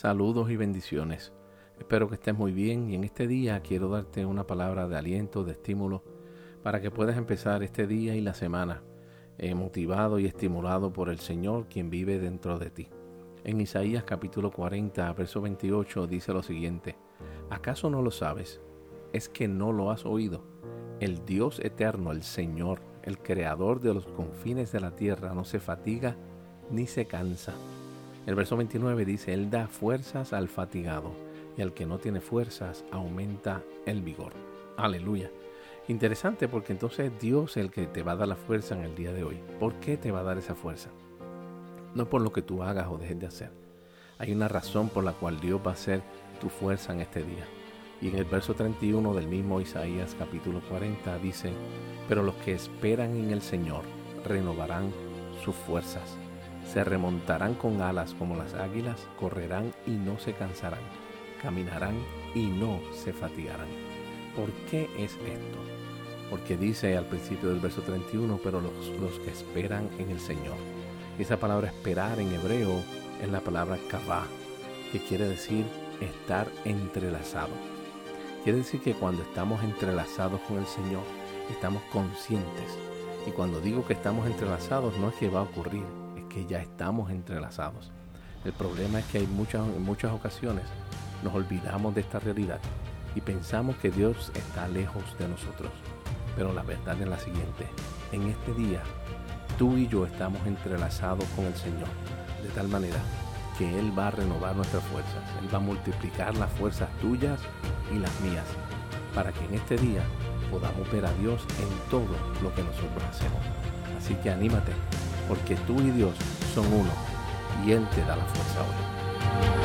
Saludos y bendiciones. Espero que estés muy bien y en este día quiero darte una palabra de aliento, de estímulo, para que puedas empezar este día y la semana eh, motivado y estimulado por el Señor quien vive dentro de ti. En Isaías capítulo 40, verso 28 dice lo siguiente, ¿acaso no lo sabes? ¿Es que no lo has oído? El Dios eterno, el Señor, el creador de los confines de la tierra, no se fatiga ni se cansa el verso 29 dice, Él da fuerzas al fatigado y al que no tiene fuerzas aumenta el vigor. Aleluya. Interesante porque entonces Dios es el que te va a dar la fuerza en el día de hoy. ¿Por qué te va a dar esa fuerza? No por lo que tú hagas o dejes de hacer. Hay una razón por la cual Dios va a ser tu fuerza en este día. Y en el verso 31 del mismo Isaías capítulo 40 dice, pero los que esperan en el Señor renovarán sus fuerzas se remontarán con alas como las águilas, correrán y no se cansarán, caminarán y no se fatigarán. ¿Por qué es esto? Porque dice al principio del verso 31, pero los, los que esperan en el Señor. Esa palabra esperar en hebreo es la palabra kavah, que quiere decir estar entrelazado. Quiere decir que cuando estamos entrelazados con el Señor, estamos conscientes. Y cuando digo que estamos entrelazados, no es que va a ocurrir, que ya estamos entrelazados. El problema es que hay muchas, en muchas ocasiones nos olvidamos de esta realidad y pensamos que Dios está lejos de nosotros. Pero la verdad es la siguiente, en este día tú y yo estamos entrelazados con el Señor, de tal manera que Él va a renovar nuestras fuerzas, Él va a multiplicar las fuerzas tuyas y las mías, para que en este día podamos ver a Dios en todo lo que nosotros hacemos. Así que anímate, porque tú y Dios son uno y Él te da la fuerza hoy.